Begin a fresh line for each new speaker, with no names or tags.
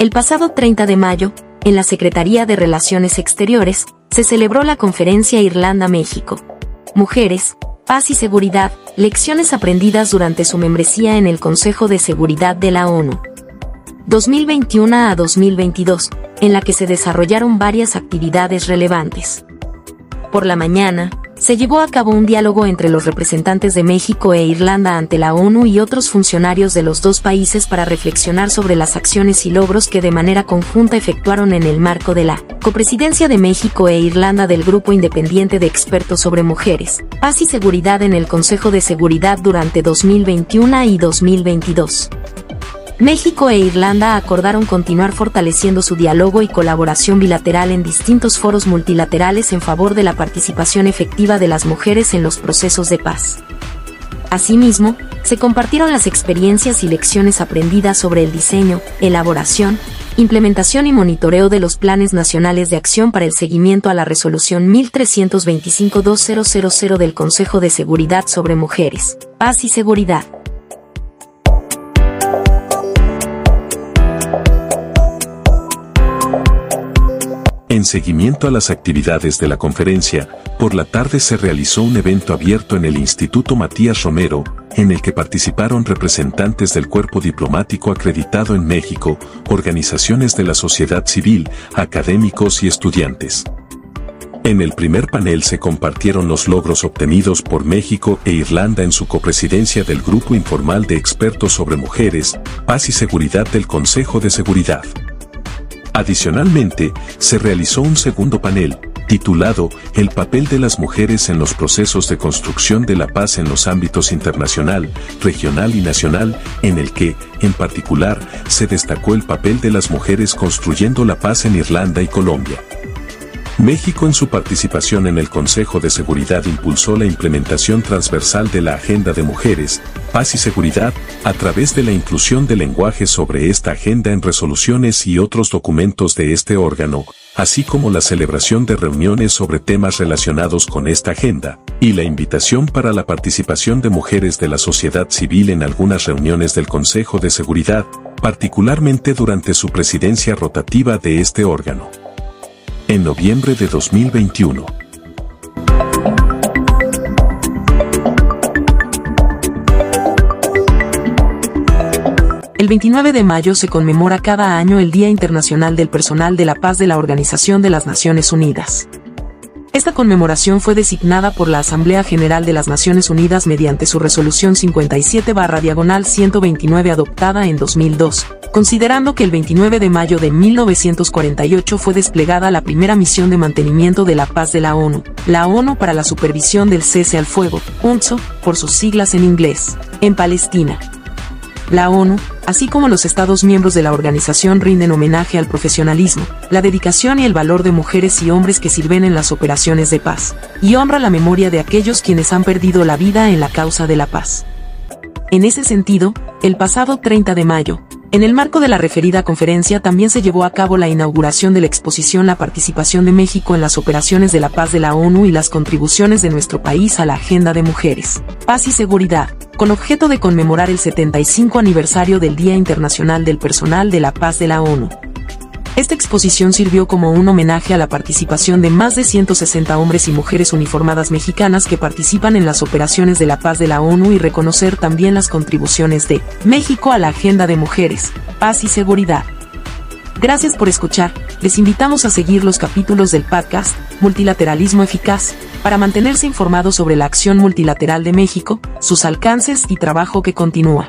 El pasado 30 de mayo, en la Secretaría de Relaciones Exteriores, se celebró la conferencia Irlanda-México. Mujeres, paz y seguridad, lecciones aprendidas durante su membresía en el Consejo de Seguridad de la ONU. 2021 a 2022, en la que se desarrollaron varias actividades relevantes. Por la mañana, se llevó a cabo un diálogo entre los representantes de México e Irlanda ante la ONU y otros funcionarios de los dos países para reflexionar sobre las acciones y logros que de manera conjunta efectuaron en el marco de la copresidencia de México e Irlanda del Grupo Independiente de Expertos sobre Mujeres, Paz y Seguridad en el Consejo de Seguridad durante 2021 y 2022. México e Irlanda acordaron continuar fortaleciendo su diálogo y colaboración bilateral en distintos foros multilaterales en favor de la participación efectiva de las mujeres en los procesos de paz. Asimismo, se compartieron las experiencias y lecciones aprendidas sobre el diseño, elaboración, implementación y monitoreo de los planes nacionales de acción para el seguimiento a la resolución 1325-2000 del Consejo de Seguridad sobre Mujeres, Paz y Seguridad.
En seguimiento a las actividades de la conferencia, por la tarde se realizó un evento abierto en el Instituto Matías Romero, en el que participaron representantes del cuerpo diplomático acreditado en México, organizaciones de la sociedad civil, académicos y estudiantes. En el primer panel se compartieron los logros obtenidos por México e Irlanda en su copresidencia del Grupo Informal de Expertos sobre Mujeres, Paz y Seguridad del Consejo de Seguridad. Adicionalmente, se realizó un segundo panel, titulado El papel de las mujeres en los procesos de construcción de la paz en los ámbitos internacional, regional y nacional, en el que, en particular, se destacó el papel de las mujeres construyendo la paz en Irlanda y Colombia. México en su participación en el Consejo de Seguridad impulsó la implementación transversal de la Agenda de Mujeres, Paz y Seguridad, a través de la inclusión de lenguaje sobre esta agenda en resoluciones y otros documentos de este órgano, así como la celebración de reuniones sobre temas relacionados con esta agenda, y la invitación para la participación de mujeres de la sociedad civil en algunas reuniones del Consejo de Seguridad, particularmente durante su presidencia rotativa de este órgano en noviembre de 2021.
El 29 de mayo se conmemora cada año el Día Internacional del Personal de la Paz de la Organización de las Naciones Unidas. Esta conmemoración fue designada por la Asamblea General de las Naciones Unidas mediante su resolución 57-129 adoptada en 2002, considerando que el 29 de mayo de 1948 fue desplegada la primera misión de mantenimiento de la paz de la ONU, la ONU para la Supervisión del Cese al Fuego, UNSO, por sus siglas en inglés, en Palestina. La ONU, así como los Estados miembros de la organización rinden homenaje al profesionalismo, la dedicación y el valor de mujeres y hombres que sirven en las operaciones de paz, y honra la memoria de aquellos quienes han perdido la vida en la causa de la paz. En ese sentido, el pasado 30 de mayo, en el marco de la referida conferencia también se llevó a cabo la inauguración de la exposición La participación de México en las operaciones de la paz de la ONU y las contribuciones de nuestro país a la agenda de mujeres, paz y seguridad, con objeto de conmemorar el 75 aniversario del Día Internacional del Personal de la Paz de la ONU. Esta exposición sirvió como un homenaje a la participación de más de 160 hombres y mujeres uniformadas mexicanas que participan en las operaciones de la paz de la ONU y reconocer también las contribuciones de México a la agenda de mujeres, paz y seguridad. Gracias por escuchar, les invitamos a seguir los capítulos del podcast Multilateralismo Eficaz, para mantenerse informados sobre la acción multilateral de México, sus alcances y trabajo que continúa.